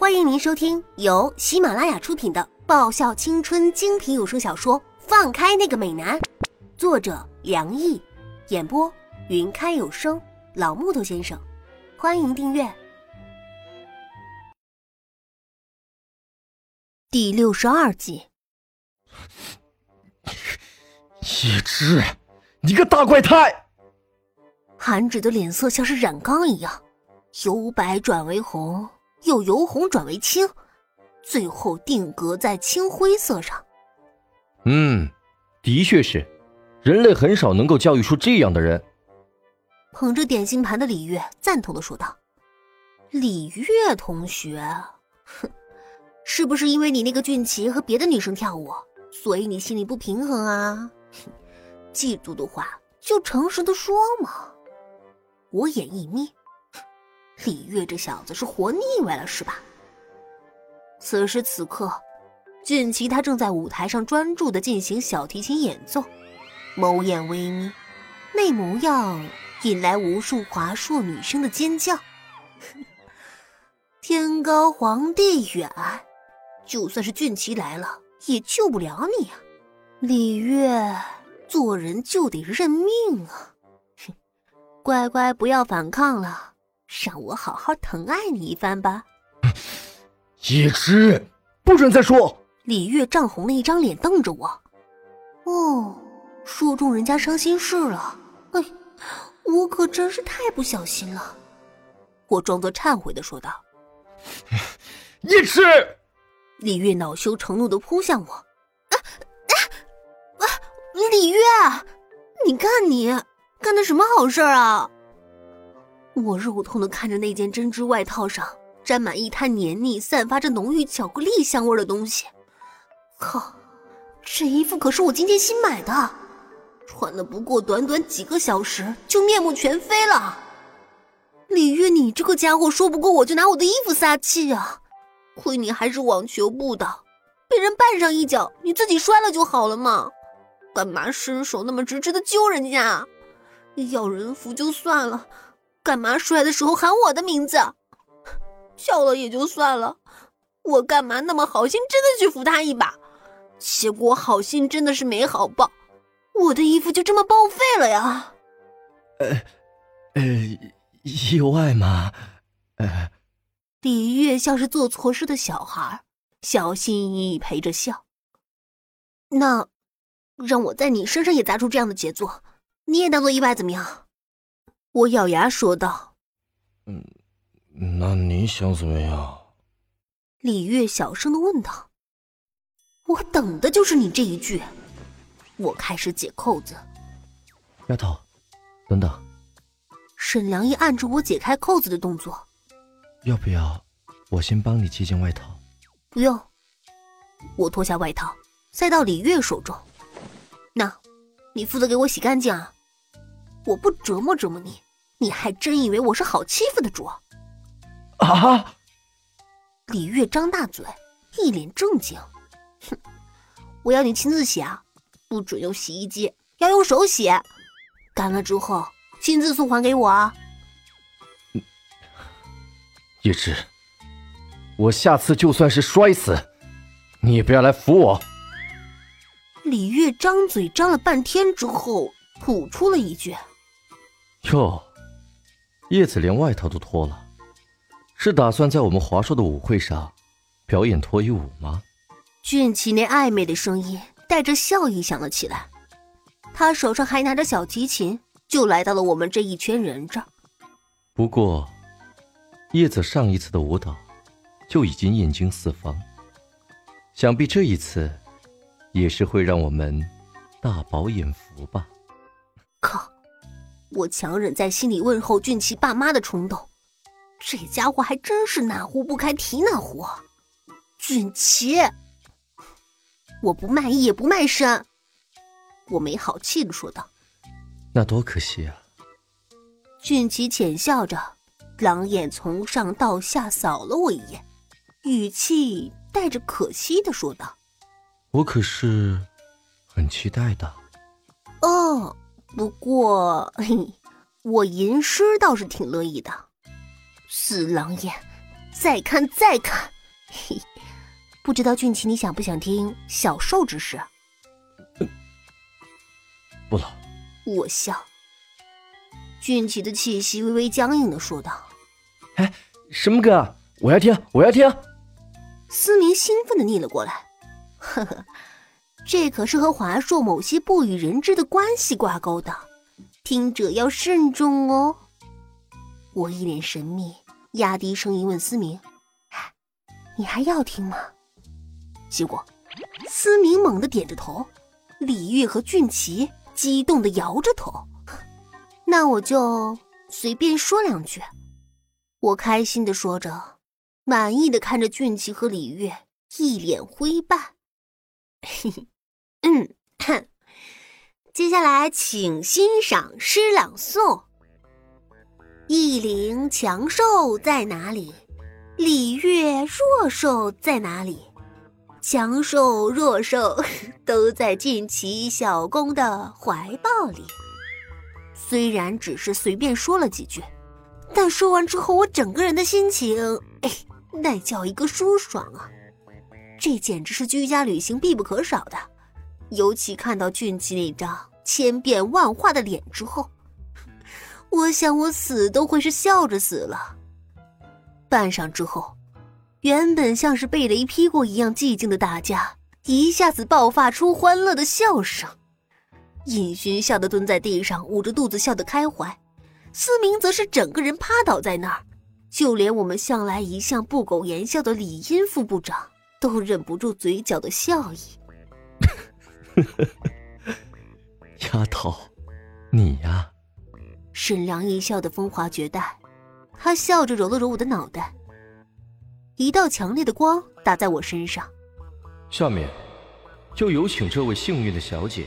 欢迎您收听由喜马拉雅出品的爆笑青春精品有声小说《放开那个美男》，作者梁毅，演播云开有声老木头先生。欢迎订阅第六十二集。叶芝，你个大怪胎！韩芷的脸色像是染缸一样，由白转为红。又由红转为青，最后定格在青灰色上。嗯，的确是，人类很少能够教育出这样的人。捧着点心盘的李月赞同的说道：“李月同学，哼，是不是因为你那个俊奇和别的女生跳舞，所以你心里不平衡啊？嫉妒的话就诚实的说嘛。”我眼一眯。李月这小子是活腻歪了是吧？此时此刻，俊奇他正在舞台上专注的进行小提琴演奏，眸眼微眯，那模样引来无数华硕女生的尖叫。天高皇帝远，就算是俊奇来了，也救不了你啊！李月，做人就得认命啊！乖乖不要反抗了。让我好好疼爱你一番吧，叶芝，不准再说！李月涨红了一张脸，瞪着我。哦，说中人家伤心事了。哎，我可真是太不小心了。我装作忏悔的说道。叶芝，李月恼羞成怒的扑向我。啊啊啊！李月，你看你干的什么好事啊？我肉痛的看着那件针织外套上沾满一滩黏腻、散发着浓郁巧克力香味的东西。靠，这衣服可是我今天新买的，穿了不过短短几个小时就面目全非了。李月，你这个家伙说不过我就拿我的衣服撒气啊！亏你还是网球部的，被人绊上一脚，你自己摔了就好了嘛，干嘛伸手那么直直的揪人家？要人扶就算了。干嘛摔的时候喊我的名字？笑了也就算了，我干嘛那么好心真的去扶他一把？结果好心真的是没好报，我的衣服就这么报废了呀！呃，呃，意外吗？呃，李月像是做错事的小孩，小心翼翼陪着笑。那，让我在你身上也砸出这样的杰作，你也当做意外怎么样？我咬牙说道：“嗯，那你想怎么样？”李月小声的问道。“我等的就是你这一句。”我开始解扣子。丫头，等等。沈良一按着我解开扣子的动作。要不要我先帮你系件外套？不用。我脱下外套，塞到李月手中。那，你负责给我洗干净啊。我不折磨折磨你，你还真以为我是好欺负的主？啊！李月张大嘴，一脸正经。哼，我要你亲自洗啊，不准用洗衣机，要用手洗。干了之后亲自送还给我啊。叶芝，我下次就算是摔死，你也不要来扶我。李月张嘴张了半天之后，吐出了一句。哟，叶子连外套都脱了，是打算在我们华硕的舞会上表演脱衣舞吗？俊奇那暧昧的声音带着笑意响了起来，他手上还拿着小提琴，就来到了我们这一圈人这儿。不过，叶子上一次的舞蹈就已经艳惊四方，想必这一次也是会让我们大饱眼福吧。靠！我强忍在心里问候俊奇爸妈的冲动，这家伙还真是哪壶不开提哪壶。俊奇，我不卖艺也不卖身。我没好气的说道：“那多可惜啊。”俊奇浅笑着，狼眼从上到下扫了我一眼，语气带着可惜的说道：“我可是很期待的。”哦。不过，嘿，我吟诗倒是挺乐意的。死狼眼，再看再看。嘿，不知道俊奇你想不想听小兽之事？不了。我笑。俊奇的气息微微僵硬的说道：“哎，什么歌啊？我要听，我要听。”思明兴奋的腻了过来：“呵呵，这可是和华硕某些不与人知的关系挂钩的，听者要慎重哦。”我一脸神秘，压低声音问思明：“你还要听吗？”结果，思明猛地点着头，李玉和俊奇激动地摇着头。那我就随便说两句。我开心的说着，满意的看着俊奇和李玉一脸灰败。嘿 嘿，嗯，接下来请欣赏诗朗诵。异灵强兽在哪里？李月弱兽在哪里？强兽弱兽 都在俊奇小公的怀抱里。虽然只是随便说了几句，但说完之后，我整个人的心情，哎，那叫一个舒爽啊！这简直是居家旅行必不可少的。尤其看到俊奇那张千变万化的脸之后，我想我死都会是笑着死了。半晌之后，原本像是被雷劈过一样寂静的大家，一下子爆发出欢乐的笑声。尹勋笑得蹲在地上，捂着肚子笑得开怀；思明则是整个人趴倒在那儿，就连我们向来一向不苟言笑的李殷副部长都忍不住嘴角的笑意。丫头，你呀，沈良一笑的风华绝代，他笑着揉了揉我的脑袋。一道强烈的光打在我身上，下面就有请这位幸运的小姐。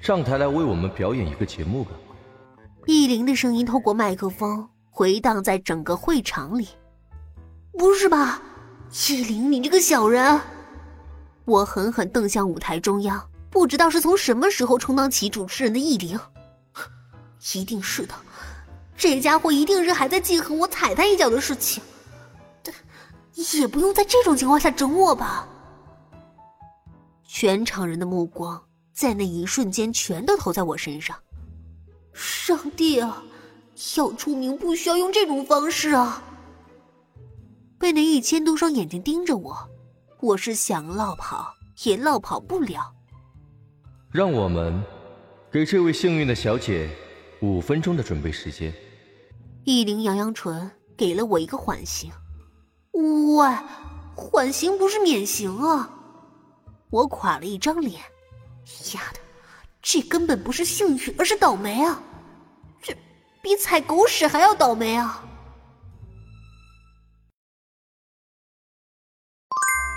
上台来为我们表演一个节目吧。易灵的声音透过麦克风回荡在整个会场里。不是吧，易灵，你这个小人！我狠狠瞪向舞台中央，不知道是从什么时候充当起主持人的易灵。一定是的，这家伙一定是还在记恨我踩他一脚的事情。但也不用在这种情况下整我吧。全场人的目光。在那一瞬间，全都投在我身上。上帝啊，要出名不需要用这种方式啊！被那一千多双眼睛盯着我，我是想落跑也落跑不了。让我们给这位幸运的小姐五分钟的准备时间。易灵扬扬唇，给了我一个缓刑。喂，缓刑不是免刑啊！我垮了一张脸。丫的，这根本不是幸运，而是倒霉啊！这比踩狗屎还要倒霉啊！